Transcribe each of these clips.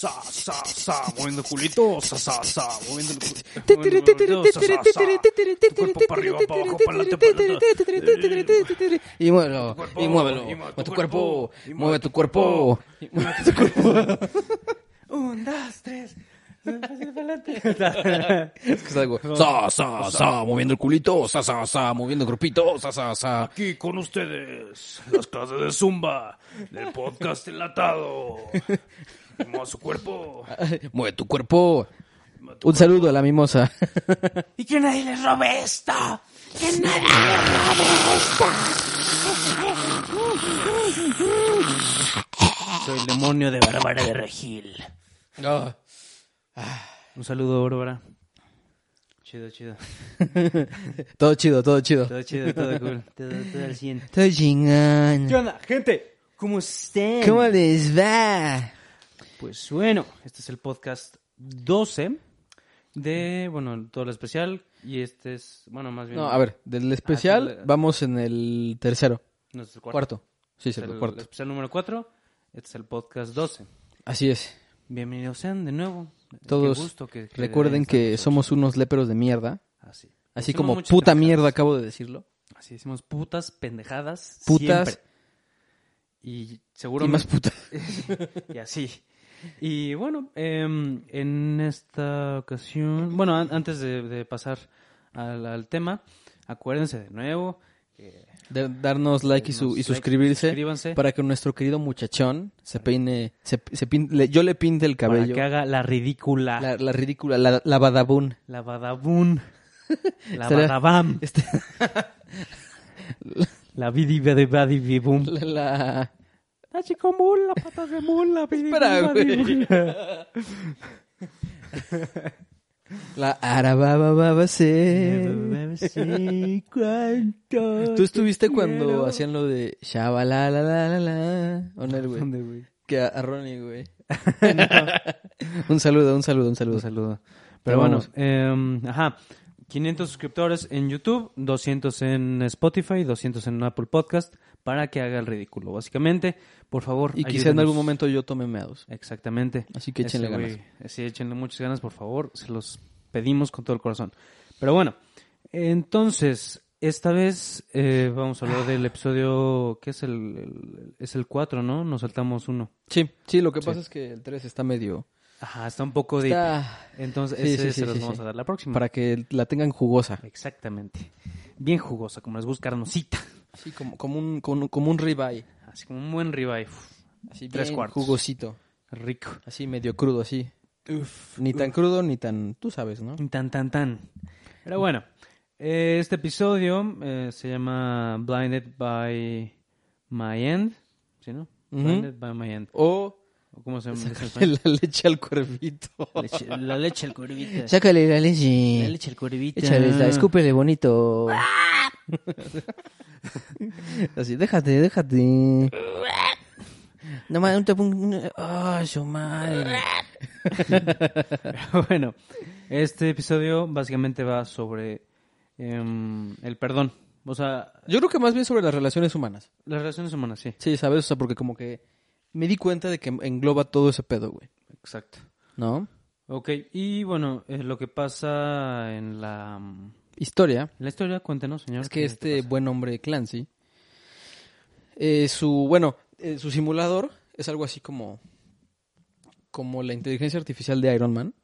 Sa, sa, sa, moviendo culito, sa, sa, sa, moviendo el culito. Y muévelo, y muévelo. mueve tu cuerpo, mueve tu cuerpo. Mueve tu cuerpo. Un, dos, tres. Es que es algo. Sa, sa, sa, moviendo el culito, sa, sa, sa, moviendo el grupito, sa, sa, sa. Aquí con ustedes, las clases de Zumba del podcast enlatado. Su cuerpo. Mueve tu cuerpo. Un saludo a la mimosa. Y que nadie les robe esto. Que nadie les robe esto. Soy el demonio de Bárbara de Regil. Un saludo, Bárbara. Chido, chido. Todo chido, todo chido. Todo chido, todo cool. Todo, todo al 100. Todo chingón. ¿Qué onda, gente? ¿Cómo están? ¿Cómo les va? Pues bueno, este es el podcast 12 de, bueno, todo lo especial. Y este es, bueno, más bien. No, a ver, del especial Ah, sí, vamos en el tercero. No, es el cuarto. Cuarto. Sí, es el el cuarto. especial número 4. Este es el podcast 12. Así es. Bienvenidos sean de nuevo. Todos Qué gusto que- que Recuerden que somos unos léperos de mierda. Así. Así Decimos como puta mierda acabo de decirlo. Así decimos putas, pendejadas. Putas. siempre. Y Y seguramente. más puta. y así. Y bueno, em, en esta ocasión, bueno, an- antes de, de pasar al, al tema, acuérdense de nuevo. que De darnos like y, su- y suscribirse para que nuestro querido muchachón se peine, se, se pin- le- yo le pinte el para cabello, que haga la ridícula, la, la ridícula, la, la badabun. la badabun, la badabam, Este- la bidi badi bibum. la, la- chico mula, patas de mula, Espera, güey. la arabababase. Sí, cuánto ¿Tú estuviste te cuando quiero. hacían lo de shabala la la la la? ¿O no, güey? Que a, a Ronnie, güey. un saludo, un saludo, un saludo. Un saludo. Pero Pero bueno, vamos. em, ajá. 500 suscriptores en YouTube, 200 en Spotify, 200 en Apple Podcast, para que haga el ridículo. Básicamente, por favor, Y quizá en ayúdenos. algún momento yo tome meados. Exactamente. Así que échenle Ese ganas. güey, Sí, échenle muchas ganas, por favor. Se los pedimos con todo el corazón. Pero bueno, entonces, esta vez eh, vamos a hablar del episodio, ¿qué es el, el- es el 4, ¿no? Nos saltamos uno. Sí, sí, lo que pasa es que el 3 está medio... Ajá, está un poco. Está Entonces, Sí, ese sí, se sí, los vamos a dar la próxima. para que la tengan jugosa. Exactamente. Bien jugosa, como les gusta carnosita. Sí, como, como un, como, un- como un ribeye. Así como un buen ribeye. Uf, Así Tres bien cuartos. jugosito. rico. Así medio crudo, así. Ni tan crudo ni tan... Tú sabes, ¿no? Tan, tan, tan. Pero bueno, eh, este episodio eh, se llama Blinded by My End. ¿Sí, no? Blinded by My End. ¿O ¿Cómo se llama? la leche al cuervito. Leche- la leche al cuervita. Sácale la leche. La leche al cuervita. Échale, la- escúpele bonito. Así, déjate, déjate. No más, un tapón. ¡Ah, su madre! bueno, este episodio básicamente va sobre em, el perdón. O sea, Yo creo que más bien sobre las relaciones humanas. las relaciones humanas, sí. Sí, ¿sabes? O sea, porque como que me di cuenta de que engloba todo ese pedo, güey. Exacto. ¿No? Ok, y bueno, eh, lo que pasa en la, mm, Historia. la historia, cuéntenos, señor. Es que ¿qué- este pasa? buen hombre Clancy, eh, su, bueno, eh, su simulador es algo así como, como la inteligencia artificial de Iron Man.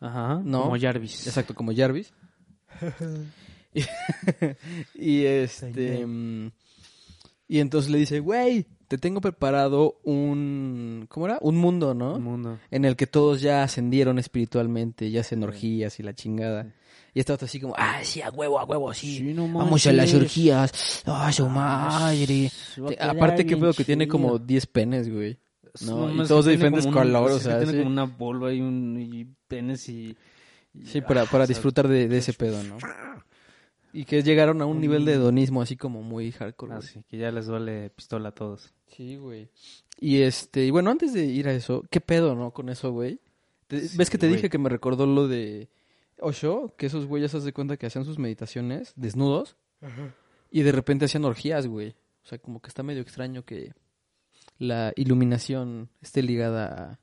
Ajá, ¿no? como Jarvis. Exacto, como Jarvis. y, y este. mm, Y entonces le dice, güey, te tengo preparado un. ¿Cómo era? Un mundo, ¿no? El mundo. En el que todos ya ascendieron espiritualmente, ya hacen orgías y la chingada. Y otra así como, ah, sí, a huevo, a huevo, sí. Sí, no Vamos a las orgías. Ah, su madre. se va a Te- quedar aparte, qué pedo que tiene como 10 penes, güey. No, y mames, todos de diferentes un- colores, o sea, tiene sí. como una vulva y, un, y penes y... y- Sí, para, ah, para disfrutar de, de ese pedo, ¿no? Y que llegaron a un nivel de hedonismo así como muy hardcore. Así, que ya les duele pistola a todos. Sí, güey. Y este, y bueno, antes de ir a eso, ¿qué pedo, no? Con eso, güey. Sí, ¿Ves que te güey. dije que me recordó lo de Osho? Que esos güeyes, haz de cuenta que hacían sus meditaciones desnudos y de repente hacían orgías, güey. O sea, como que está medio extraño que la iluminación esté ligada a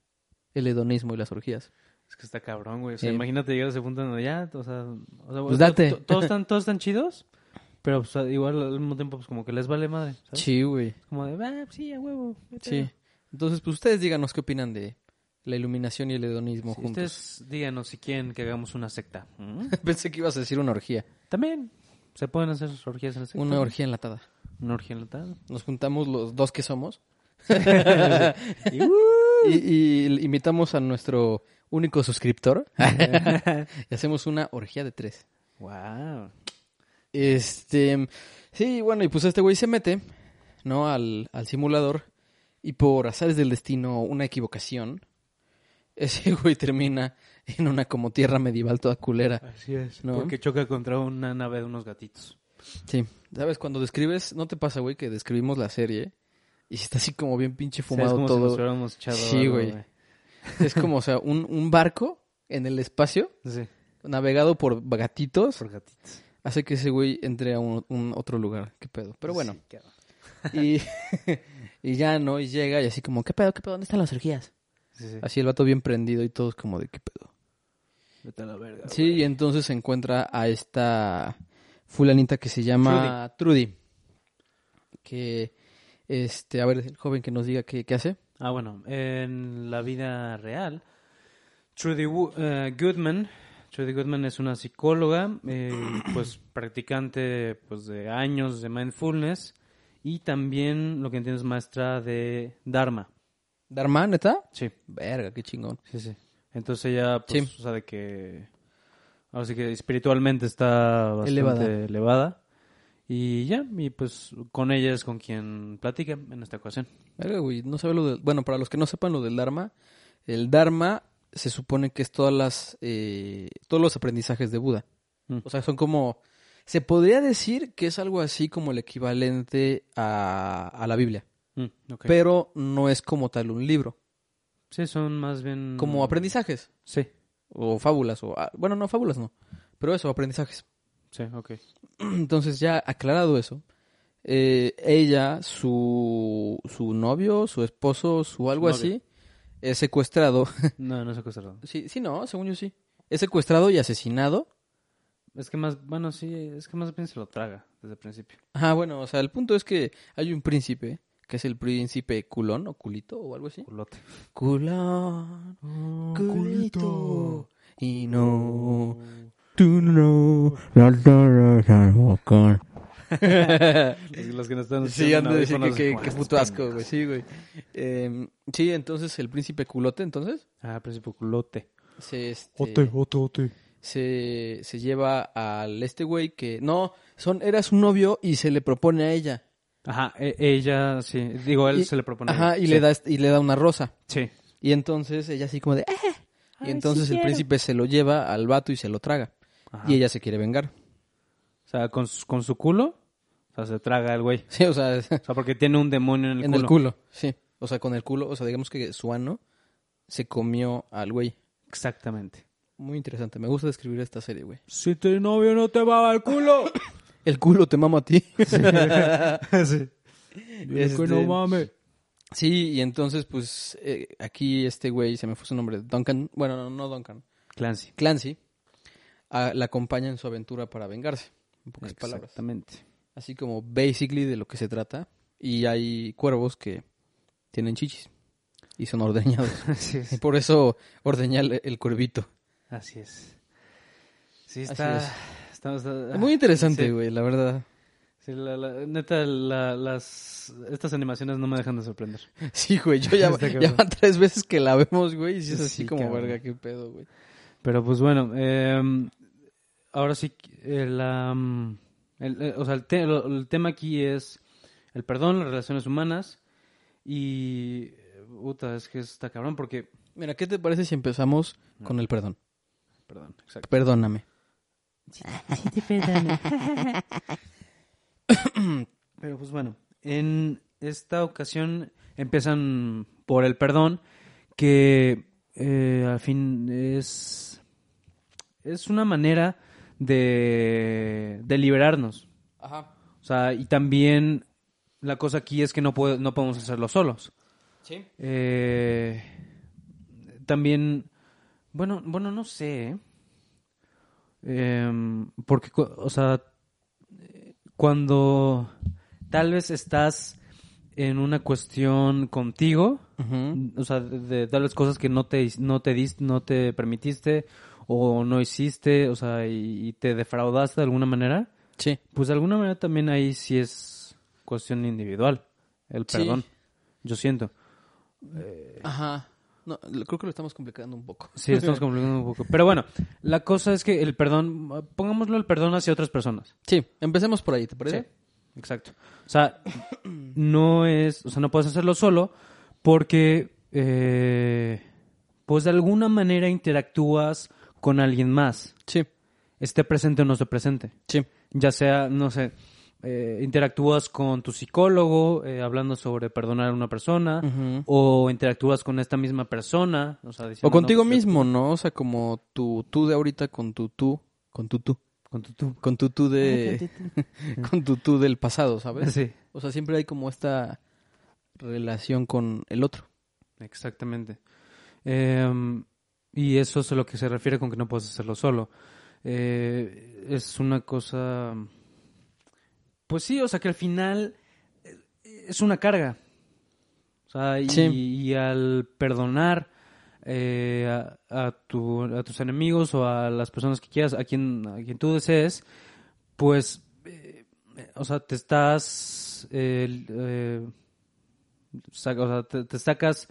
el hedonismo y las orgías. Es que está cabrón, güey. O sea, imagínate llegar a ese punto donde ya, o sea... O sea Pues date. Todos están, todos están chidos, pero pues, igual al mismo tiempo pues como que les vale madre, ¿sabes? Sí, güey. Como de, ah, sí, a huevo. Sí. pedo". Entonces, pues ustedes díganos qué opinan de la iluminación y el hedonismo Sí, juntos. ustedes díganos si quieren que hagamos una secta. ¿Mm? Pensé que ibas a decir una orgía. También se pueden hacer orgías en la secta. Una orgía enlatada. Una orgía enlatada. Nos juntamos los dos que somos Y, uh, y, y invitamos a nuestro único suscriptor y hacemos una orgía de tres. wow. Este, sí, bueno, y pues este güey se mete, ¿no? Al, al simulador y por azares del destino, una equivocación, ese güey termina en una como tierra medieval toda culera. Así es. ¿No? Porque choca contra una nave de unos gatitos. Sí, ¿sabes? Cuando describes, ¿no te pasa, güey, que describimos la serie y está así como bien pinche fumado como si nos todo? hubiéramos echado Sí, güey. Es como, o sea, un, un barco en el espacio, Sí, navegado por gatitos, por gatitos. Hace que ese güey entre a un, un otro lugar. ¿Qué pedo? Pero bueno, Sí, y, y ya, ¿no? Y llega y así como, ¿qué pedo? ¿Qué pedo? ¿Dónde están las orgías? Sí, sí. Así el vato bien prendido y todos como de, ¿qué pedo? Vete a la verga. Sí, y entonces se encuentra a esta fulanita que se llama Trudy. Que, este, a ver, el joven que nos diga qué, qué hace. Ah, bueno, en la vida real, Trudy eh, Goodman, Trudy Goodman es una psicóloga, eh, pues practicante pues de años de mindfulness y también lo que entiendo es maestra de Dharma. ¿Dharma, neta? Sí, Verga, qué chingón. sí, sí. Entonces ella, pues, Sí. o sea, de que, ahora sí que espiritualmente está bastante Elevada. elevada. Y ya, y pues con ella es con quien platica en esta ocasión. Verga, güey, no sabe lo del... Bueno, para los que no sepan lo del Dharma, el Dharma se supone que es todas las... eh, todos los aprendizajes de Buda. Mm. O sea, son como... Se podría decir que es algo así como el equivalente a, a la Biblia. Mm. Pero no es como tal un libro. Sí, son más bien... Como aprendizajes. Sí, O fábulas. o ah, Bueno, no, fábulas no. Pero eso, aprendizajes. sí, ok. Entonces ya aclarado eso, eh, ella, su, su novio, su esposo, su algo así, es secuestrado. No, no es secuestrado. sí, sí, no, según yo sí. Es secuestrado y asesinado. Es que más, bueno, sí, es que más bien se lo traga desde el principio. Ah, bueno, o sea, el punto es que hay un príncipe, que es el príncipe culón o culito o algo así. Culote. Culón, culito, y no, tú no, la Los, los que nos están Sí, han de decir que, que, que puto asco, güey. Sí, güey. Eh, sí, entonces el príncipe culote, entonces, Ah, príncipe culote. se, este, ote, ote. se, se lleva al este güey que, no, son, era su novio y se le propone a ella. Ajá, e- ella, sí. Digo, él Y- se le propone. Ajá, y sí. le da, y le da una rosa. Sí. Y entonces ella así como de, "Eh". Ay, Y entonces sí el quiero. príncipe se lo lleva al vato y se lo traga. Ajá. Y ella se quiere vengar. O sea, con, su- con su culo, o sea, se traga el güey. Sí, o sea, O sea, porque tiene un demonio en el en culo. el culo, sí. O sea, con el culo, o sea, digamos que su ano se comió al güey. Exactamente. Muy interesante, me gusta describir esta serie, güey. Si tu novio no te va al culo. El culo te mama a ti. sí. Este- que no mames. Sí, y entonces, pues, eh, aquí este güey, se me fue su nombre, Duncan, bueno, no, no Duncan, Clancy. Clancy, a- la acompaña en su aventura para vengarse, en pocas palabras. Exactamente. Así como, basically, de lo que se trata. Y hay cuervos que tienen chichis y son ordeñados. Así y es. por eso ordeña el, el cuervito. Así es. Sí, está... es. está- está- Es muy interesante, sí. güey, la verdad. Sí, la, la- neta, la- las, estas animaciones no me dejan de sorprender. Sí, güey, yo ya, ya van tres veces que la vemos, güey, y sí es así Sí, como, cabrón. verga, qué pedo, güey. Pero pues bueno, eh, ahora sí, eh, la, mm, el, eh, o sea, el, te- tema aquí es el perdón, las relaciones humanas y... Puta, es que está cabrón porque... Mira, ¿qué te parece si empezamos con el perdón? Perdón, exacto. Perdóname. Pero pues bueno, en esta ocasión empiezan por el perdón, que eh, al fin es, es una manera de, de liberarnos. Ajá. O sea, y también la cosa aquí es que no, puede- no podemos hacerlo solos. Sí. Eh, también, bueno, bueno, no sé, ¿eh? Em, porque, o sea, cuando tal vez estás en una cuestión contigo, o sea, de, de tal vez cosas que no te, no te no te permitiste o no hiciste, o sea, y, y te defraudaste de alguna manera, Sí. pues de alguna manera también ahí sí es cuestión individual, el Sí. perdón, yo siento. Ajá. No, creo que lo estamos complicando un poco. Sí, estamos complicando un poco. Pero bueno, la cosa es que el perdón, pongámoslo el perdón hacia otras personas. Sí, empecemos por ahí, ¿te parece? Exacto. O sea, no es, o sea, no puedes hacerlo solo porque, eh, pues de alguna manera interactúas con alguien más, Sí, esté presente o no esté presente. sí. Ya sea, no sé, eh, interactúas con tu psicólogo eh, hablando sobre perdonar a una persona o interactúas con esta misma persona. O, sea, diciendo, O contigo no, pues, mismo, ¿no? O sea, como tu tú de ahorita con tu tú, con tu tú, Con tu tú. con tu tú de con tu tú del pasado, ¿sabes? Sí. O sea, siempre hay como esta relación con el otro. Exactamente. Em, y eso es a lo que se refiere con que no puedes hacerlo solo. Eh, es una cosa... Pues sí, o sea que al final eh, es una carga. O sea, y, Sí. y al perdonar eh, a, a tu- a tus enemigos o a las personas que quieras, a quien, a quien tú desees, pues, eh, o sea, te estás... eh, o sea, te, te sacas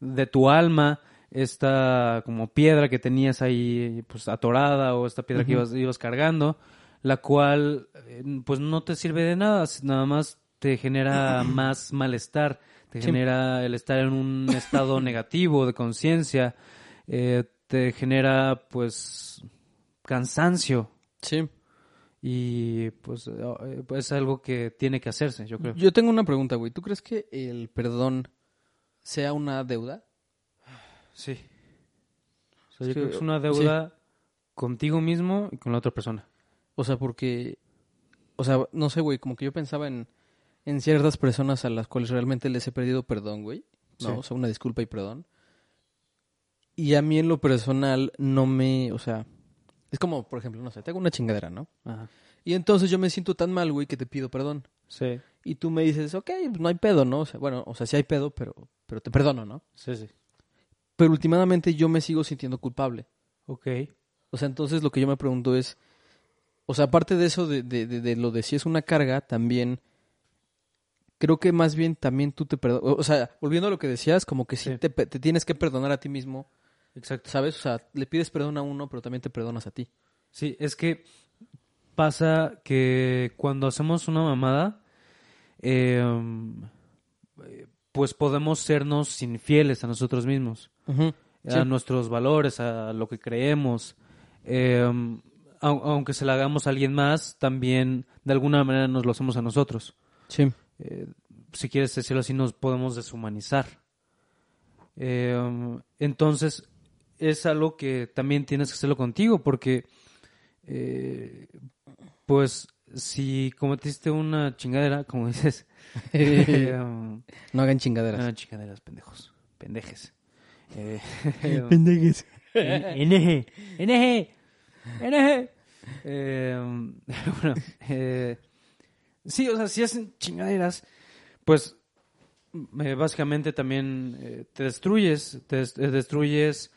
de tu alma esta como piedra que tenías ahí pues atorada o esta piedra que ibas, ibas cargando, la cual eh, pues no te sirve de nada, nada más te genera más malestar, te Sí. genera el estar en un estado negativo de conciencia, eh, te genera pues cansancio Sí. y pues eh, pues, es algo que tiene que hacerse, yo creo. Yo tengo una pregunta, güey. ¿Tú crees que el perdón sea una deuda? Sí. O sea, Es yo creo que- que es una deuda contigo mismo y con la otra persona. O sea, porque, o sea, no sé, güey, como que yo pensaba en, en ciertas personas a las cuales realmente les he perdido perdón, güey. No, Sí. o sea, una disculpa y perdón. Y a mí en lo personal no me, o sea, es como, por ejemplo, no sé, te hago una chingadera, ¿no? Ajá. Y entonces yo me siento tan mal, güey, que te pido perdón. Sí, Y tú me dices, ok, pues no hay pedo, ¿no? O sea, bueno, o sea, sí hay pedo, pero, pero te perdono, ¿no? sí, sí. Pero últimamente yo me sigo sintiendo culpable. Ok. O sea, entonces lo que yo me pregunto es, o sea, aparte de eso, de, de, de, de lo de si es una carga, también creo que más bien también tú te perdonas. O sea, volviendo a lo que decías, como que sí, Sí. Te, te tienes que perdonar a ti mismo, Exacto. ¿sabes? O sea, le pides perdón a uno, pero también te perdonas a ti. Sí, es que pasa que cuando hacemos una mamada, eh, eh, pues podemos sernos infieles a nosotros mismos. A Sí. nuestros valores, a lo que creemos. Eh, au- aunque se la hagamos a alguien más, también de alguna manera nos lo hacemos a nosotros. Sí. Eh, si quieres decirlo así, nos podemos deshumanizar. Eh, entonces, es algo que también tienes que hacerlo contigo, porque, eh, pues, si cometiste una chingadera, como dices, eh, um, No hagan chingaderas. Ah, chingaderas, pendejos. Pendejes. Eh, Pendejes. NG. NG. NG. Eh, bueno, eh, sí, o sea, si hacen chingaderas, pues eh, básicamente también eh, te destruyes, te eh, destruyes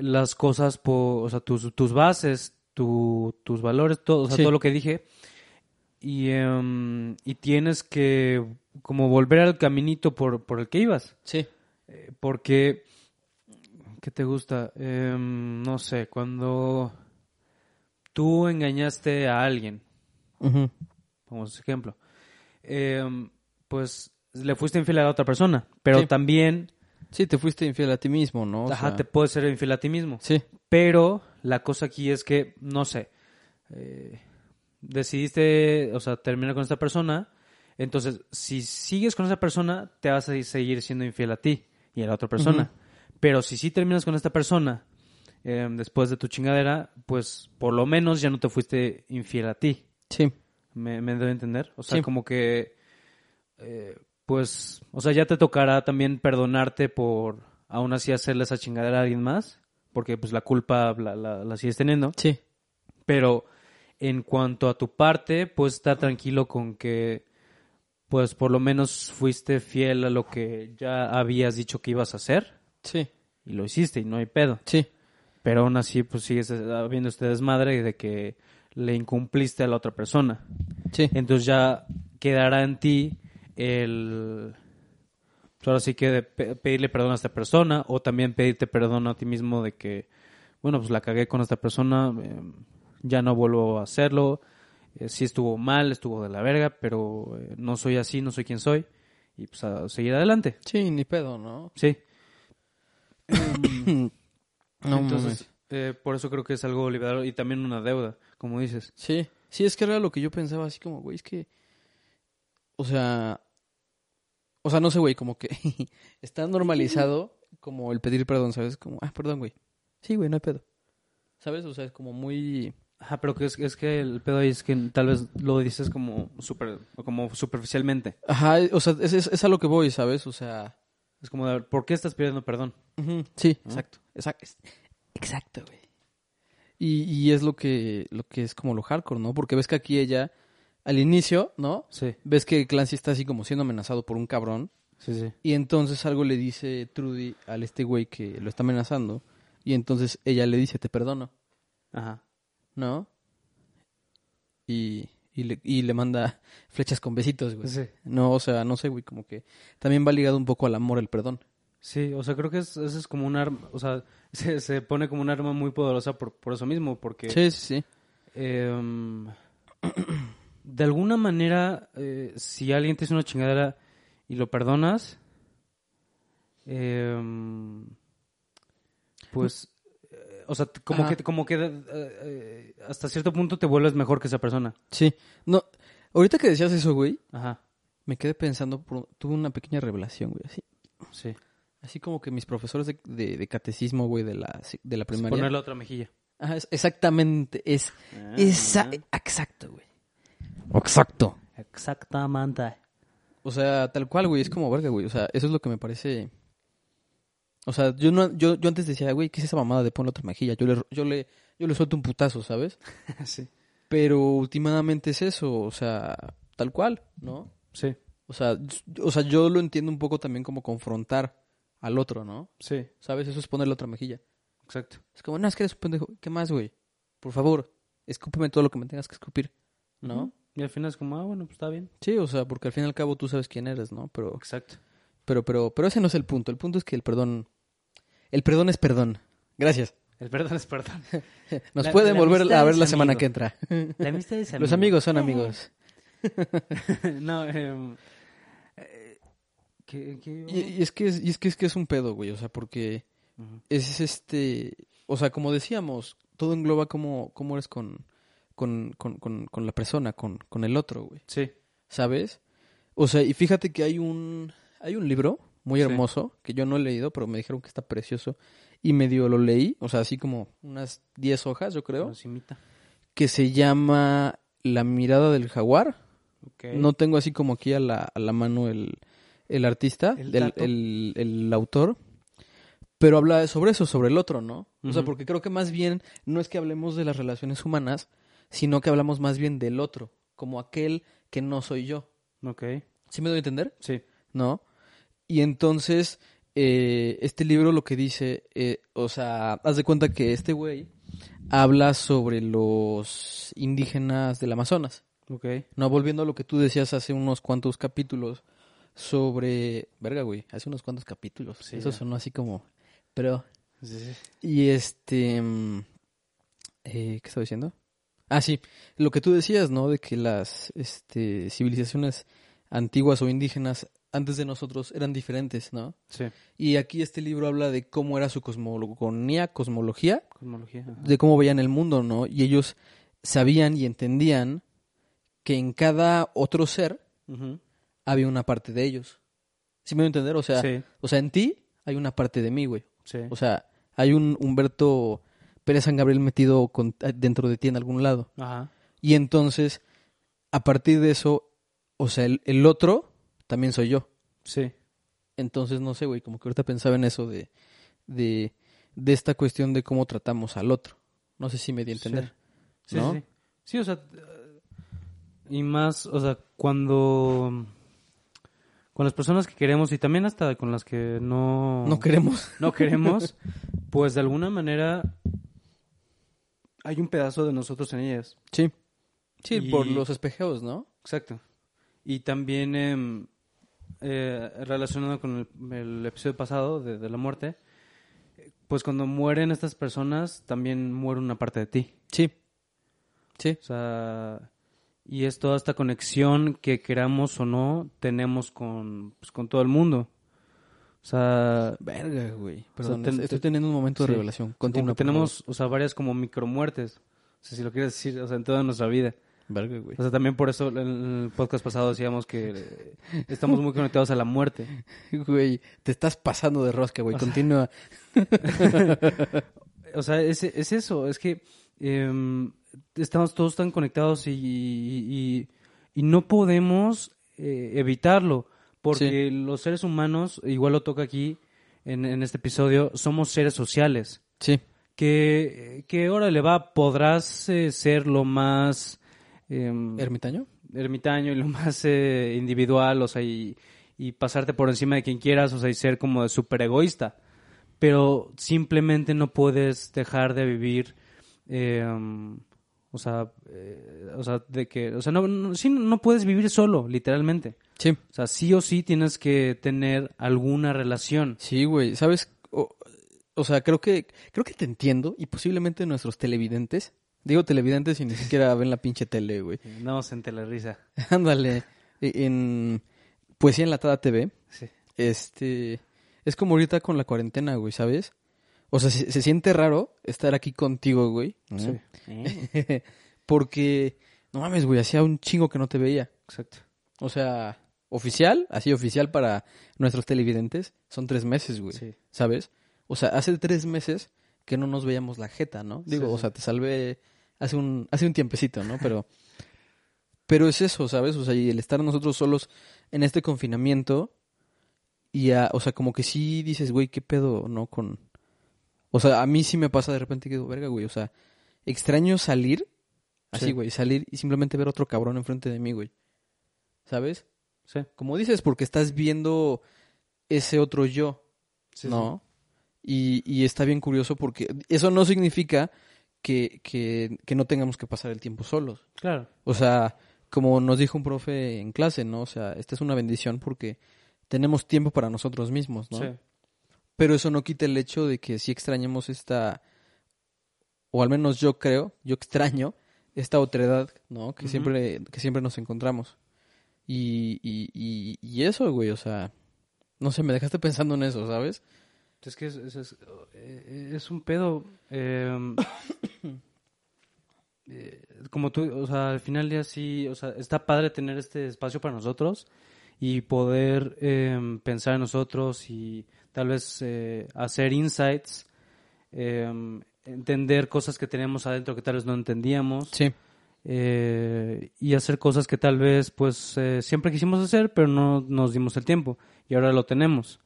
las cosas, por, o sea, tus, tus bases, tu- tus valores, todo, o sea, Sí. todo lo que dije. Y, em, y tienes que como volver al caminito por, por el que ibas. Sí. Porque, ¿qué te gusta? Em, no sé, cuando tú engañaste a alguien, pongamos ejemplo, em, pues le fuiste infiel a la otra persona, pero Sí. también Sí, te fuiste infiel a ti mismo, ¿no? O ajá, sea, te puedes ser infiel a ti mismo. Sí, Pero la cosa aquí es que, no sé, eh, decidiste, o sea, terminar con esta persona, entonces si sigues con esa persona, te vas a seguir siendo infiel a ti y a la otra persona. Pero si sí terminas con esta persona eh, después de tu chingadera, pues por lo menos ya no te fuiste infiel a ti. sí. ¿Me, me doy a entender? O sea, Sí. como que, eh, pues, o sea, ya te tocará también perdonarte por aún así hacerle esa chingadera a alguien más, porque pues la culpa la, la, la sigues teniendo. Sí. Pero en cuanto a tu parte, pues está tranquilo con que, pues por lo menos fuiste fiel a lo que ya habías dicho que ibas a hacer Sí. Y lo hiciste y no hay pedo. Sí. Pero aún así, pues sigues habiendo este desmadre de que le incumpliste a la otra persona. Sí. Entonces ya quedará en ti el... pues ahora sí que de pedirle perdón a esta persona o también pedirte perdón a ti mismo de que, bueno, pues la cagué con esta persona, eh, ya no vuelvo a hacerlo, eh, sí estuvo mal, estuvo de la verga, pero eh, no soy así, no soy quien soy y pues a seguir adelante. Sí, ni pedo, ¿no? Sí. No Entonces, eh, por eso creo que es algo liberador y también una deuda, como dices. Sí, sí, es que era lo que yo pensaba, así como, güey, es que, o sea, o sea, no sé, güey, como que está normalizado como el pedir perdón, ¿sabes? Como, ah, perdón, güey. Sí, güey, no hay pedo. ¿Sabes? O sea, es como muy... Ajá, pero que es, es que el pedo ahí es que tal vez lo dices como super, como superficialmente. Ajá, o sea, es, es, es a lo que voy, ¿sabes? O sea... Es como ¿por qué estás pidiendo perdón? Sí, ¿No? exacto. Exacto, exacto güey. Y, y es lo que, lo que es como lo hardcore, ¿no? Porque ves que aquí ella, al inicio, ¿no? Sí, Ves que Clancy está así como siendo amenazado por un cabrón. sí, sí. Y entonces algo le dice Trudy al este güey que lo está amenazando. Y entonces ella le dice, te perdono, Ajá. ¿no? Y, y, le, y le manda flechas con besitos, güey. Sí. No, o sea, no sé, güey, como que también va ligado un poco al amor el perdón. Sí, o sea, creo que es, eso es como un arma, o sea, se, se pone como un arma muy poderosa por, por eso mismo, porque Sí, sí, sí. em, de alguna manera, eh, si alguien te hizo una chingadera y lo perdonas, em, pues, eh, o sea, como Ajá. que, como que eh, eh, hasta cierto punto te vuelves mejor que esa persona. Sí. No, ahorita que decías eso, güey, Ajá, me quedé pensando, por- tuve una pequeña revelación, güey, así. sí. Así como que mis profesores de, de, de catecismo, güey, de la, de la primaria. Poner la otra mejilla. Ajá, es- exactamente, es... Ah. Esa, exacto, güey. Exacto. Exactamente. O sea, tal cual, güey, es como verga, güey. O sea, eso es lo que me parece. O sea, yo no, yo, yo antes decía, güey, ¿qué es esa mamada de poner otra mejilla? Yo le, yo le, yo le suelto un putazo, ¿sabes? sí. Pero últimamente es eso, o sea, tal cual, ¿no? Sí, O sea, yo- o sea, yo lo entiendo un poco también como confrontar al otro, ¿no? sí, ¿Sabes? Eso es ponerle otra mejilla. exacto. Es como, no, es que eres un pendejo. ¿Qué más, güey? Por favor, escúpeme todo lo que me tengas que escupir, ¿no? Y al final es como, ah, bueno, pues está bien. Sí, o sea, porque al fin y al cabo tú sabes quién eres, ¿no? Pero Exacto. Pero, pero, pero ese no es el punto. El punto es que el perdón. El perdón es perdón. Gracias. El perdón es perdón. Nos La- pueden la volver a ver la semana amigo. que entra. La amistad es Los amigos son amigos. no, em, eh, ¿qué, qué- Y, y es que es, y es que es que es un pedo, güey. O sea, porque es este. O sea, como decíamos, todo engloba cómo, cómo eres con, con, con, con, con la persona, con, con el otro, güey. Sí, ¿Sabes? O sea, y fíjate que hay un, hay un libro muy Sí. hermoso que yo no he leído, pero me dijeron que está precioso. Y medio lo leí, o sea, así como unas 10 hojas, yo creo. nos imita. que se llama La mirada del jaguar. Ok. No tengo así como aquí a la, a la mano el, el artista, El el, el autor, pero habla sobre eso, sobre el otro, ¿no? O sea, porque creo que más bien no es que hablemos de las relaciones humanas, sino que hablamos más bien del otro, como aquel que no soy yo. Ok, ¿Sí me doy a entender? sí. ¿no? Y entonces, eh, este libro lo que dice, eh, o sea, haz de cuenta que este güey habla sobre los indígenas del Amazonas, Ok. ¿no? Volviendo a lo que tú decías hace unos cuantos capítulos sobre... Verga, güey, hace unos cuantos capítulos. Sí, Eso ya. sonó así como... Pero... Sí, sí. Y este... mm, eh, ¿Qué estaba diciendo? Ah, sí. Lo que tú decías, ¿no? De que las este, civilizaciones antiguas o indígenas antes de nosotros eran diferentes, ¿no? Sí. Y aquí este libro habla de cómo era su cosmogonía, cosmología, Cosmología. ajá. de cómo veían el mundo, ¿no? Y ellos sabían y entendían que en cada otro ser Ujú. había una parte de ellos. ¿Sí me voy a entender? O sea, Sí. o sea, en ti hay una parte de mí, güey. Sí. O sea, hay un Humberto Pérez San Gabriel metido con- dentro de ti en algún lado. Ajá. Y entonces, a partir de eso, o sea, el, el otro también soy yo. Sí. Entonces, no sé, güey, como que ahorita pensaba en eso de, de, de esta cuestión de cómo tratamos al otro. No sé si me di a entender. Sí, ¿No? sí. Sí, o sea, eh, y más, o sea, cuando con las personas que queremos y también hasta con las que no No queremos. no queremos, pues de alguna manera hay un pedazo de nosotros en ellas. Sí. Sí, Y- por los espejeos, ¿no? Exacto. Y también em, eh, relacionado con el, el episodio pasado de, de la muerte, pues cuando mueren estas personas, también muere una parte de ti. Sí. Sí. O sea, y es toda esta conexión que queramos o no tenemos con, pues, con todo el mundo. O sea, Verga, güey. Perdón, ten- estoy ten- teniendo un momento sí. de revelación. Continúa. tenemos, o sea, varias como micromuertes. O sea, si lo quieres decir, o sea, en toda nuestra vida. Verga, güey. O sea, también por eso en el podcast pasado decíamos que estamos muy conectados a la muerte. Güey, te estás pasando de rosca, güey. Continúa. O sea, es, es eso, es que em, estamos todos tan conectados y, y- y no podemos eh, evitarlo, porque los seres humanos, igual lo toca aquí en, en este episodio, somos seres sociales. Sí. Que, que órale, va, podrás eh, ser lo más em, ¿Ermitaño? ermitaño y lo más eh, individual, o sea, y, y pasarte por encima de quien quieras, o sea, y ser como súper egoísta. Pero simplemente no puedes dejar de vivir, eh, o sea, eh, o sea, de que, o sea, no, no, sí, no puedes vivir solo, literalmente. Sí. O sea, sí o sí tienes que tener alguna relación. Sí, güey. ¿Sabes? O, o sea, creo que creo que te entiendo y posiblemente nuestros televidentes. Digo televidentes y ni siquiera ven la pinche tele, güey. Andamos en telerisa. Ándale. E- En Poesía Enlatada TV. Sí. Este. Es como ahorita con la cuarentena, güey, ¿sabes? O sea, se, se siente raro estar aquí contigo, güey. ¿no? Sí. Porque, no mames, güey, hacía un chingo que no te veía. Exacto. O sea, oficial, así oficial para nuestros televidentes, son tres meses, güey. Sí. ¿Sabes? O sea, hace tres meses que no nos veíamos la jeta, ¿no? Digo, Sí, o sea, te salvé hace un, hace un tiempecito, ¿no? Pero, pero es eso, ¿sabes? O sea, y el estar nosotros solos en este confinamiento y, a- o sea, como que sí dices, güey, ¿qué pedo, no? Con, o sea, a mí sí me pasa de repente que digo, verga, güey, o sea, extraño salir, así, Sí. güey, salir y simplemente ver otro cabrón enfrente de mí, güey. ¿Sabes? Sí. Como dices, porque estás viendo ese otro yo, Sí, ¿no? Y, y está bien curioso porque eso no significa que, que, que no tengamos que pasar el tiempo solos. Claro. O sea, como nos dijo un profe en clase, ¿no? O sea, esta es una bendición porque tenemos tiempo para nosotros mismos, ¿no? Sí. Pero eso no quita el hecho de que sí extrañemos esta, o al menos yo creo, yo extraño esta otredad, ¿no? Que siempre, que siempre nos encontramos. Y, y, y, y eso, güey, o sea, no sé, me dejaste pensando en eso, ¿sabes? Es que es, es, es- eh, un pedo. eh, eh, como tú, o sea, al final ya sí, o sea, está padre tener este espacio para nosotros y poder eh, pensar en nosotros y tal vez eh, hacer insights, eh, entender cosas que tenemos adentro que tal vez no entendíamos Sí. eh, y hacer cosas que tal vez pues eh, siempre quisimos hacer pero no nos dimos el tiempo y ahora lo tenemos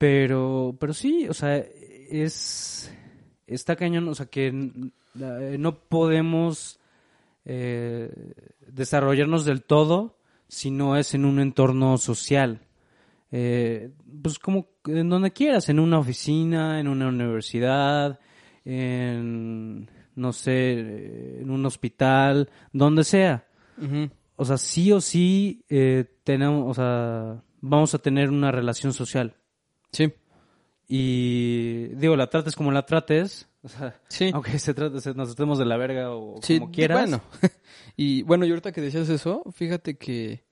pero pero sí o sea es está cañón o sea que eh, no podemos eh, desarrollarnos del todo si no es en un entorno social eh, pues como en donde quieras, en una oficina, en una universidad, en, no sé, en un hospital, donde sea. O sea, sí o sí eh, tenemos, o sea, vamos a tener una relación social. Sí. Y digo, la trates como la trates. O sea, Sí. aunque se trate, se- nos tratemos de la verga o Sí, como quieras. Bueno, y bueno, y ahorita que decías eso, fíjate que,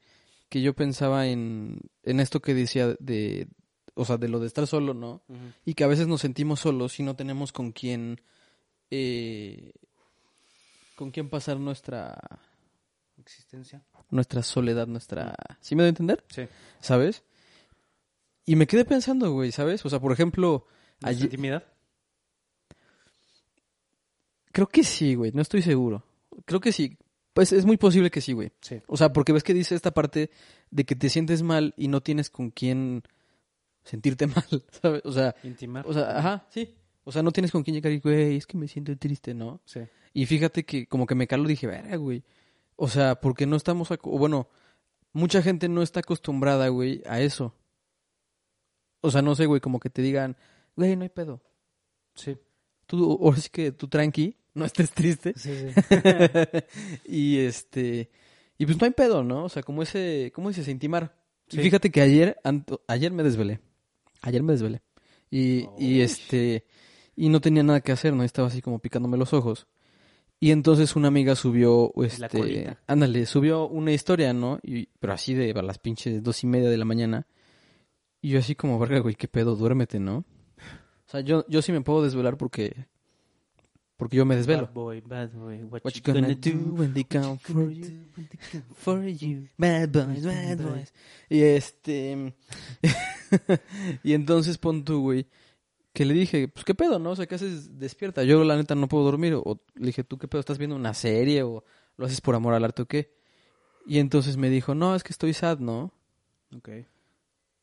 que yo pensaba en, en esto que decía de, o sea, de lo de estar solo, ¿no? Y que a veces nos sentimos solos y no tenemos con quién, eh, con quién pasar nuestra, Existencia. nuestra soledad, nuestra, ¿sí me doy a entender? Sí. ¿Sabes? Y me quedé pensando, güey, ¿sabes? O sea, por ejemplo, ¿Nuestra ayer, intimidad? creo que sí, güey, no estoy seguro. Creo que sí. Pues es muy posible que sí, güey. Sí. O sea, porque ves que dice esta parte de que te sientes mal y no tienes con quién sentirte mal, ¿sabes? O sea, Intimar. o sea, ajá, sí. O sea, no tienes con quién llegar y, güey, es que me siento triste, ¿no? Sí. Y fíjate que como que me calo dije, verga, güey. O sea, porque no estamos, bueno, mucha gente no está acostumbrada, güey, a eso. O sea, no sé, güey, como que te digan, güey, no hay pedo. Sí. Tú, ahora sí que tú tranqui, no estés triste. Sí, sí. y este y pues no hay pedo, ¿no? O sea, como ese cómo dices intimar. Sí. Y fíjate que ayer anto- ayer me desvelé. Ayer me desvelé. Y, y este y no tenía nada que hacer, no estaba así como picándome los ojos. Y entonces una amiga subió, este, ándale, subió una historia, ¿no? Y, pero así de a las pinches dos y media de la mañana. Y yo así como, verga, güey, qué pedo, duérmete, ¿no? O sea, yo, yo sí me puedo desvelar porque, porque yo me desvelo. Bad boy, bad boy. What, What you you gonna gonna do when they come for you? For you, bad boys, bad boys. Y este. y entonces pon tú, güey, que le dije, pues qué pedo, ¿no? O sea, ¿qué haces despierta? Yo, la neta, no puedo dormir. O le dije, ¿tú qué pedo? ¿Estás viendo una serie o lo haces por amor al arte o qué? Y entonces me dijo, no, es que estoy sad, ¿no? Ok.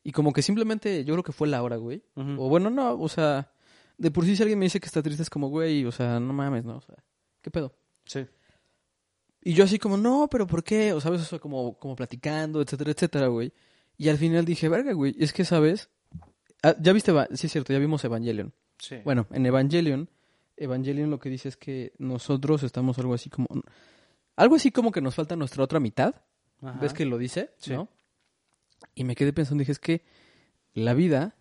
Y como que simplemente, yo creo que fue la hora, güey. O bueno, no, o sea, de por sí si alguien me dice que está triste es como, güey, o sea, no mames, ¿no? O sea, ¿qué pedo? Sí. Y yo así como, no, pero ¿por qué? O sabes, o sea, como, como platicando, etcétera, etcétera, güey. Y al final dije, verga, güey, es que, ¿sabes? Ah, ya viste, sí es cierto, ya vimos Evangelion. Sí. Bueno, en Evangelion, Evangelion lo que dice es que nosotros estamos algo así como... Algo así como que nos falta nuestra otra mitad. Ajá. ¿Ves que lo dice? Sí. ¿No? Y me quedé pensando, dije, es que la vida,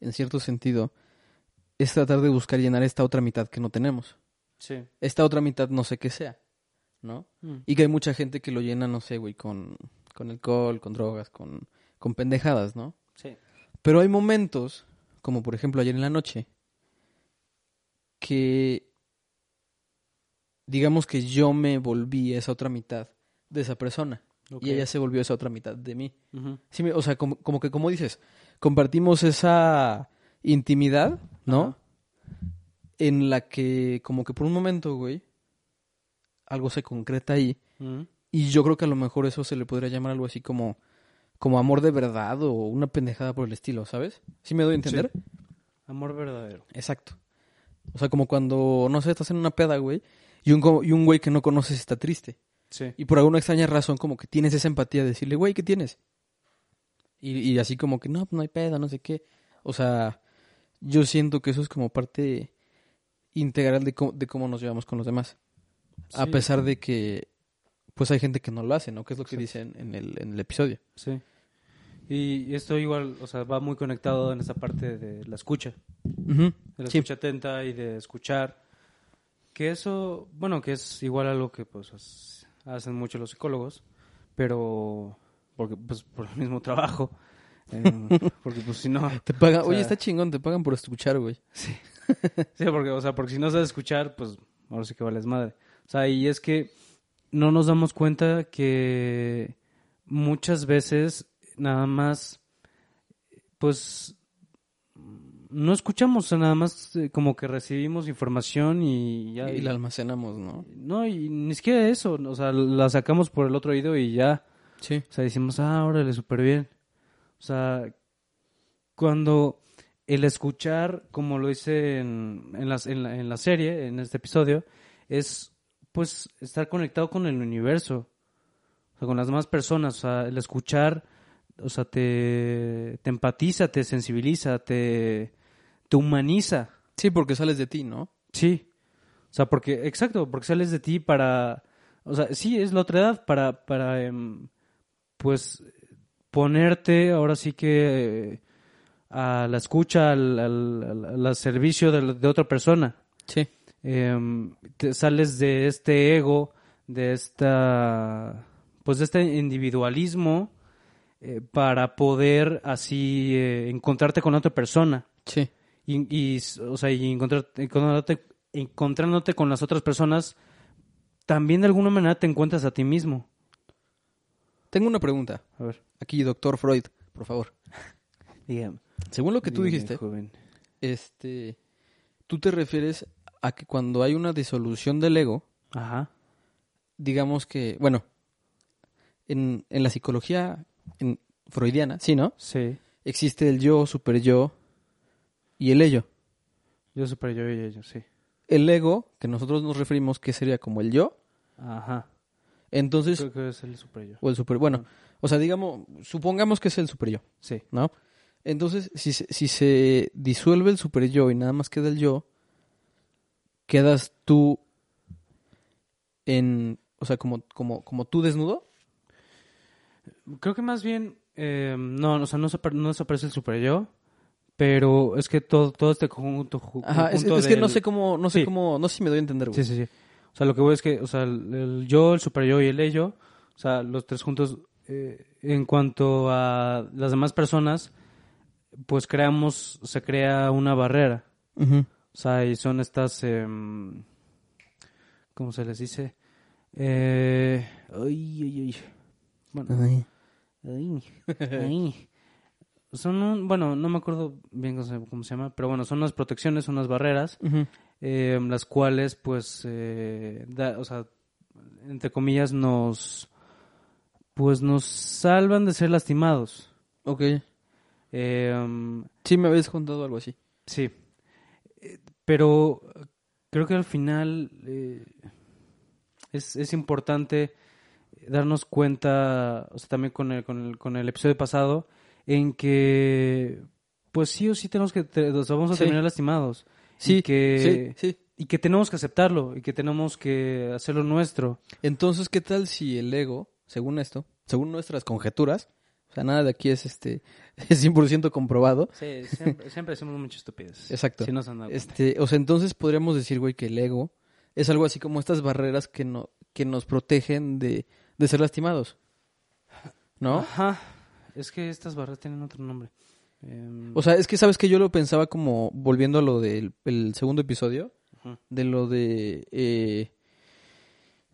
en cierto sentido, es tratar de buscar llenar esta otra mitad que no tenemos. Sí. Esta otra mitad no sé qué sea, ¿no? Mm. Y que hay mucha gente que lo llena, no sé, güey, con, con alcohol, con drogas, con, con pendejadas, ¿no? Sí. Pero hay momentos, como por ejemplo ayer en la noche, que digamos que yo me volví esa otra mitad de esa persona Y ella se volvió esa otra mitad de mí. Sí, o sea, como, como que, como dices, compartimos esa intimidad, ¿no? En la que, como que por un momento, güey, algo se concreta ahí. Y yo creo que a lo mejor eso se le podría llamar algo así como, como amor de verdad o una pendejada por el estilo, ¿sabes? ¿Sí me doy a entender? Amor verdadero. Exacto. O sea, como cuando, no sé, estás en una peda, güey, y un, y un güey que no conoces está triste. Sí. Y por alguna extraña razón, como que tienes esa empatía de decirle, güey, ¿qué tienes? Y, y así como que, no, no hay peda, no sé qué. O sea, yo siento que eso es como parte integral de cómo, de cómo nos llevamos con los demás. A Sí. pesar de que, pues hay gente que no lo hace, ¿no? Que es lo que Exacto. dicen en el, en el episodio. Sí. Y esto igual, o sea, va muy conectado en esa parte de la escucha. De la Sí. escucha atenta y de escuchar. Que eso, bueno, que es igual algo que pues hacen mucho los psicólogos, pero porque pues por el mismo trabajo. em, porque pues si no, Te pagan, O oye, está chingón, te pagan por escuchar, güey. Sí, porque, o sea, porque si no sabes escuchar, pues ahora sí que vales madre. O sea, y es que no nos damos cuenta que muchas veces nada más, pues, no escuchamos, nada más eh, como que recibimos información y ya. Y la almacenamos, ¿no? No, y ni siquiera eso, o sea, la sacamos por el otro oído y ya. Sí. O sea, decimos, ah, órale, súper bien. O sea, cuando el escuchar, como lo hice en, en, las- en la, en la serie, en este episodio, es pues estar conectado con el universo, o sea, con las demás personas. O sea, el escuchar, o sea, te, te empatiza, te sensibiliza, te, te humaniza. Sí, porque sales de ti, ¿no? Sí. O sea, porque, exacto, porque sales de ti para, o sea, sí, es la otra edad, para, para, em, pues, ponerte ahora sí que eh, a la escucha, al, al- al- al servicio de, de otra persona. Sí. Em, te sales de este ego, de esta, pues de este individualismo eh, para poder así eh, encontrarte con otra persona Sí. Y, y, o sea, y encontrar- encontrándote, encontrándote con las otras personas, también de alguna manera te encuentras a ti mismo. Tengo una pregunta. A ver, Aquí, doctor Freud, por favor. dígame. Según lo que tú dígame, dijiste, joven. este, tú te refieres a que cuando hay una disolución del ego, Ajá. digamos que, bueno, en, en la psicología en freudiana, sí, ¿no? Sí. Existe el yo, super yo y el ello. Yo super yo y ellos, sí. El ego, que nosotros nos referimos que sería como el yo, Ajá. entonces, Creo que es el super yo. o el super, bueno, o sea, digamos, supongamos que es el super yo, Sí. ¿no? Entonces, si se, si se disuelve el super yo y nada más queda el yo, quedas tú en, o sea, como, como, como tú desnudo. Creo que más bien, eh, no, o sea, no, no desaparece el super yo, pero es que todo, todo este conjunto. ju- Ajá, es, conjunto es que no sé cómo, no sé Sí. cómo, no sé si me doy a entender, güey. Sí, sí, sí. O sea, lo que voy es que, o sea, el, el yo, el super yo y el ello, o sea, los tres juntos, eh, en cuanto a las demás personas, pues creamos, se crea una barrera. O sea, y son estas, em, ¿cómo se les dice? Eh, ay, ay, ay. Bueno, Ay. Ay, ay. Son un, bueno, no me acuerdo bien cómo se, llama, pero bueno, son unas protecciones, unas barreras, eh, las cuales, pues, eh, da- o sea, entre comillas, nos, pues, nos salvan de ser lastimados. Ok. Eh, Sí, me habías contado algo así. sí, Eh, pero creo que al final eh, es, es importante darnos cuenta, o sea, también con el, con el, con el episodio pasado, en que, pues sí o sí tenemos que, sea, vamos a Sí. terminar lastimados. Sí, y que, sí, sí. y que tenemos que aceptarlo, y que tenemos que hacerlo nuestro. Entonces, ¿qué tal si el ego, según esto, según nuestras conjeturas, o sea, nada de aquí es este es 100% comprobado. Sí, siempre, siempre decimos muchas estupidez. Exacto. Si no se han dado cuenta. Este, o sea, entonces podríamos decir, güey, que el ego es algo así como estas barreras que no que nos protegen de, de ser lastimados. ¿No? Ajá. Es que estas barras tienen otro nombre. Em, O sea, es que sabes que yo lo pensaba como volviendo a lo del el segundo episodio, de lo de eh,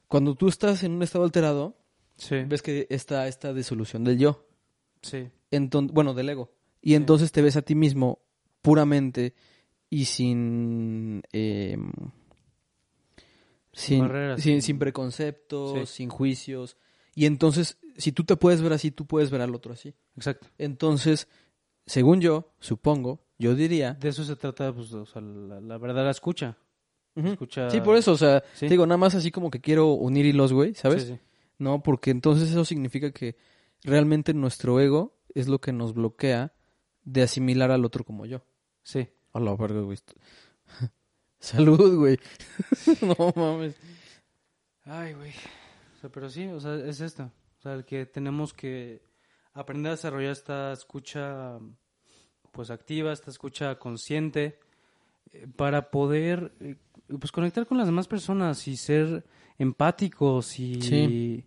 cuando tú estás en un estado alterado, sí, ves que está esta disolución del yo. sí. Bueno, del ego. Y entonces te ves a ti mismo puramente y sin... eh, sin, sin, sin- sin preconceptos, Sí. sin juicios. Y entonces, si tú te puedes ver así, tú puedes ver al otro así. Exacto. Entonces, según yo, supongo, yo diría... De eso se trata, pues, o sea, la, la verdad la escucha. Escucha. Sí, por eso, o sea, Sí. te digo, nada más así como que quiero unir hilos, güey, ¿sabes? Sí, sí. No, porque entonces eso significa que realmente nuestro ego es lo que nos bloquea de asimilar al otro como yo. Sí. A la verga, güey. Salud, güey. no mames. Ay, güey. O sea, pero sí, o sea, es esto. Sea, que tenemos que aprender a desarrollar esta escucha, pues, activa, esta escucha consciente, eh, para poder, eh, pues, conectar con las demás personas y ser empáticos y, Sí.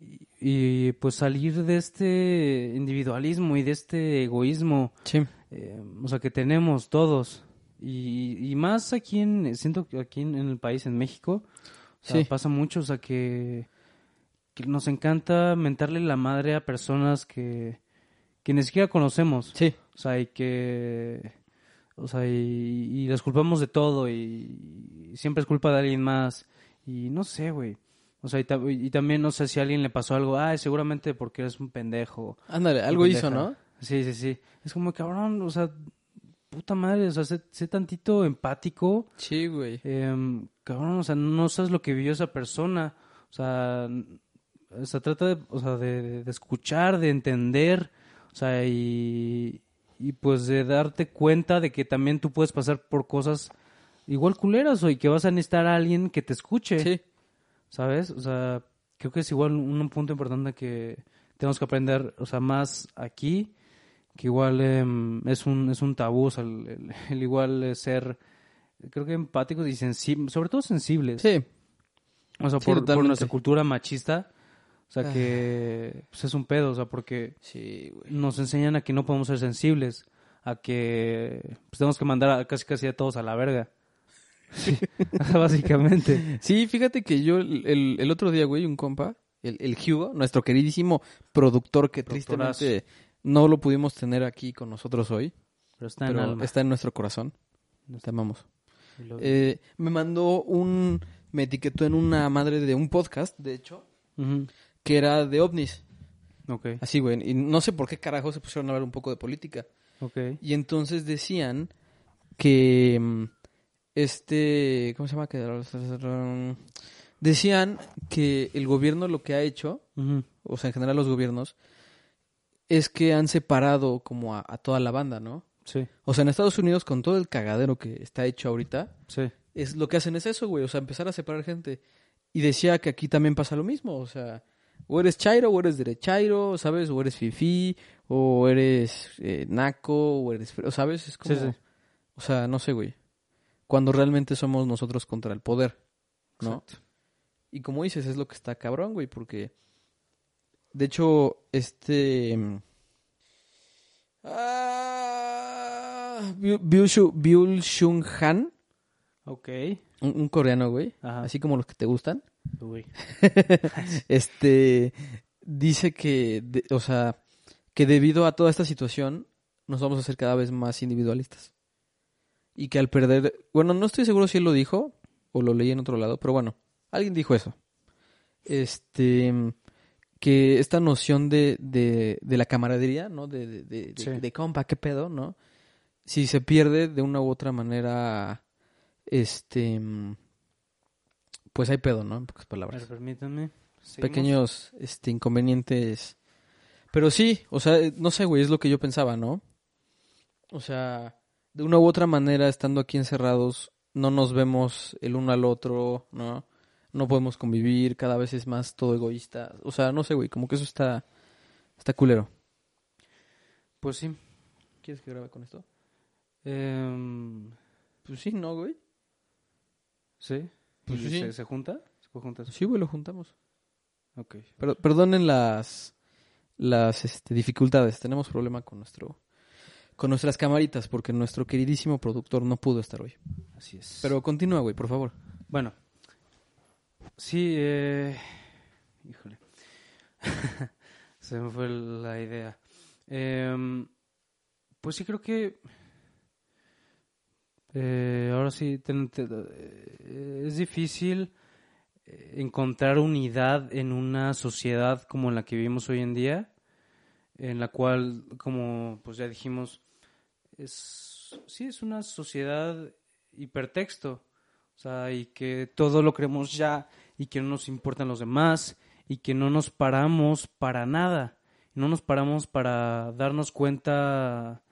y, y, pues, salir de este individualismo y de este egoísmo Sí. eh, o sea, que tenemos todos. Y, y más aquí en, siento que aquí en, en el país, en México, o sea, Sí. pasa mucho, o sea, que, que nos encanta mentarle la madre a personas que, que ni siquiera conocemos. Sí. O sea, y que, o sea, y, y las culpamos de todo y, y siempre es culpa de alguien más. Y no sé, güey. O sea, y, ta- y también no sé si a alguien le pasó algo, ay, seguramente porque eres un pendejo. Ándale, algo Pendeja. hizo, ¿no? Sí, sí, sí. Es como, cabrón, o sea, puta madre, o sea, sé, sé tantito empático. Sí, güey. em, cabrón, o sea, no sabes lo que vivió esa persona. O sea, o sea trata de, o sea, de, de- escuchar, de entender, o sea, y, y pues de darte cuenta de que también tú puedes pasar por cosas igual culeras o y que vas a necesitar a alguien que te escuche. Sí. ¿Sabes? O sea, creo que es igual un, un punto importante que tenemos que aprender, o sea, más aquí, que igual em, es un es un tabú, o sea, el, el- el igual eh, ser, creo que empáticos y sensibles, sobre todo sensibles. Sí, O sea, Sí, por, nuestra cultura machista, o sea, que pues, es un pedo, o sea, porque sí, nos enseñan a que no podemos ser sensibles, a que pues, tenemos que mandar a, casi casi a todos a la verga. Sí, básicamente. Sí, fíjate que yo el, el- el otro día, güey, un compa, el, el Hugo, nuestro queridísimo productor que Productorazo. tristemente no lo pudimos tener aquí con nosotros hoy, Pero está en pero alma. está en nuestro corazón. Te amamos. Eh, me mandó un, me etiquetó en una madre de un podcast, de hecho, Ujú. Que era de ovnis. Así, güey. Y no sé por qué carajo se pusieron a hablar un poco de política. Y entonces decían que mm, este, ¿cómo se llama? Que decían que el gobierno lo que ha hecho, o sea, en general los gobiernos, es que han separado como a, a toda la banda, ¿no? Sí, O sea, en Estados Unidos con todo el cagadero que está hecho ahorita, sí. es lo que hacen es eso, güey, o sea, empezar a separar gente. Y decía que aquí también pasa lo mismo, o sea, o eres chairo, o eres derechairo, ¿sabes? O eres fifi, o eres eh, naco, o eres, fre- ¿sabes? Es como, Sí, sí. o sea, no sé, güey. Cuando realmente somos nosotros contra el poder, ¿no? Exacto. Y como dices, es lo que está cabrón, güey, porque de hecho, este ah, Byul Shung Han, Ok. un, un coreano, güey, Ajá. así como los que te gustan, Uy. este dice que, de- o sea, que debido a toda esta situación nos vamos a hacer cada vez más individualistas. Y que al perder, bueno, no estoy seguro si él lo dijo o lo leí en otro lado, pero bueno, alguien dijo eso. Este, que esta noción de, de, de la camaradería, ¿no? De, de, Sí. de compa, qué pedo, ¿no? Si se pierde de una u otra manera, este, pues hay pedo, ¿no? En pocas palabras ver, permítanme. Seguimos. pequeños este, inconvenientes. Pero sí, o sea, eh, no sé, güey, es lo que yo pensaba, ¿no? O sea, de una u otra manera, estando aquí encerrados, no nos vemos el uno al otro, ¿no? No podemos convivir, cada vez es más todo egoísta. O sea, no sé, güey, como que eso está, está culero. Pues sí. ¿Quieres que grabe con esto? Em, Pues sí, ¿no, güey? sí. Pues ¿Y sí. ¿Se, se junta? ¿Se junta eso? Sí, güey, lo juntamos. Ok. Pero, perdonen las, las este, dificultades. Tenemos problema con nuestro con nuestras camaritas porque nuestro queridísimo productor no pudo estar hoy. Así es. Pero continúa, güey, por favor. Bueno. Sí, eh... Híjole. Se me fue la idea. Em, pues sí, creo que... eh, eh, es difícil eh, encontrar unidad en una sociedad como la que vivimos hoy en día, en la cual, como pues ya dijimos, es sí es una sociedad hipertexto, o sea, y que todo lo creemos ya y que no nos importan los demás y que no nos paramos para nada, no nos paramos para darnos cuenta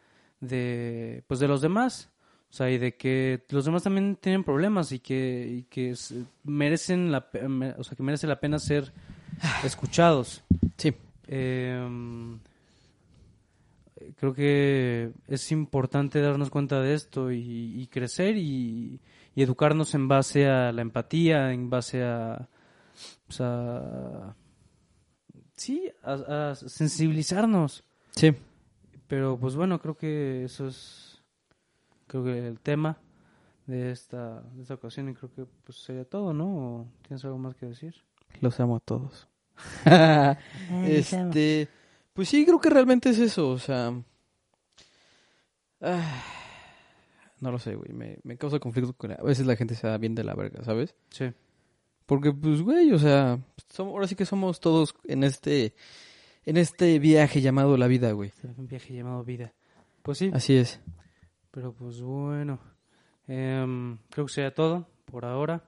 de pues de los demás, o sea, y de que los demás también tienen problemas y que y que s- merecen la o sea, que merece la pena ser escuchados. Sí. Eh, creo que es importante darnos cuenta de esto y, y crecer y, y educarnos en base a la empatía, en base a, pues, a- sí, a, a sensibilizarnos. Sí. Pero pues bueno, creo que eso es creo que el tema de esta, de esta ocasión y creo que pues sería todo, ¿no? ¿O ¿Tienes algo más que decir? Los amo a todos. este, pues sí, creo que realmente es eso, o sea, ah, no lo sé, güey, me, me causa conflicto con a veces la gente se da bien de la verga, ¿sabes? Sí. Porque pues güey, o sea, somos, ahora sí que somos todos en este en este viaje llamado la vida, güey. Un viaje llamado vida. Pues sí, Así es. Pero pues bueno, em, creo que sería todo por ahora.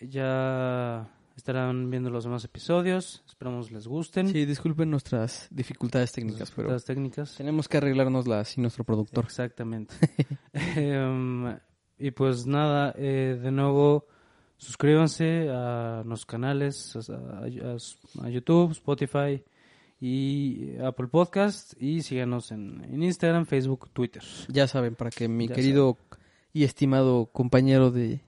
Ya estarán viendo los demás episodios, esperamos les gusten. Sí, disculpen nuestras dificultades técnicas, pero técnicas. tenemos que arreglárnoslas sin nuestro productor. Exactamente. Em, y pues nada, eh, de nuevo suscríbanse a nuestros canales, a, a- a YouTube, Spotify y eh, Apple Podcast y síganos en, en Instagram, Facebook, Twitter. Ya saben, para que mi Ya querido y estimado compañero de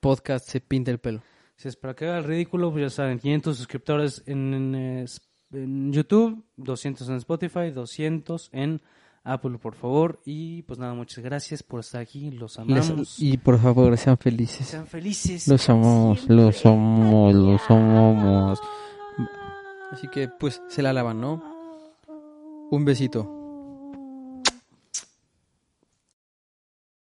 podcast se pinte el pelo. Si es para que haga el ridículo, pues ya saben, 500 suscriptores en, en, eh, en YouTube, 200 en Spotify, 200 en Apple, por favor. Y pues nada, muchas gracias por estar aquí, los Les- amamos. y por favor, sean felices. Sean felices. Los amamos, los amamos, los amamos. Así que, pues, se la lavan, ¿no? Un besito.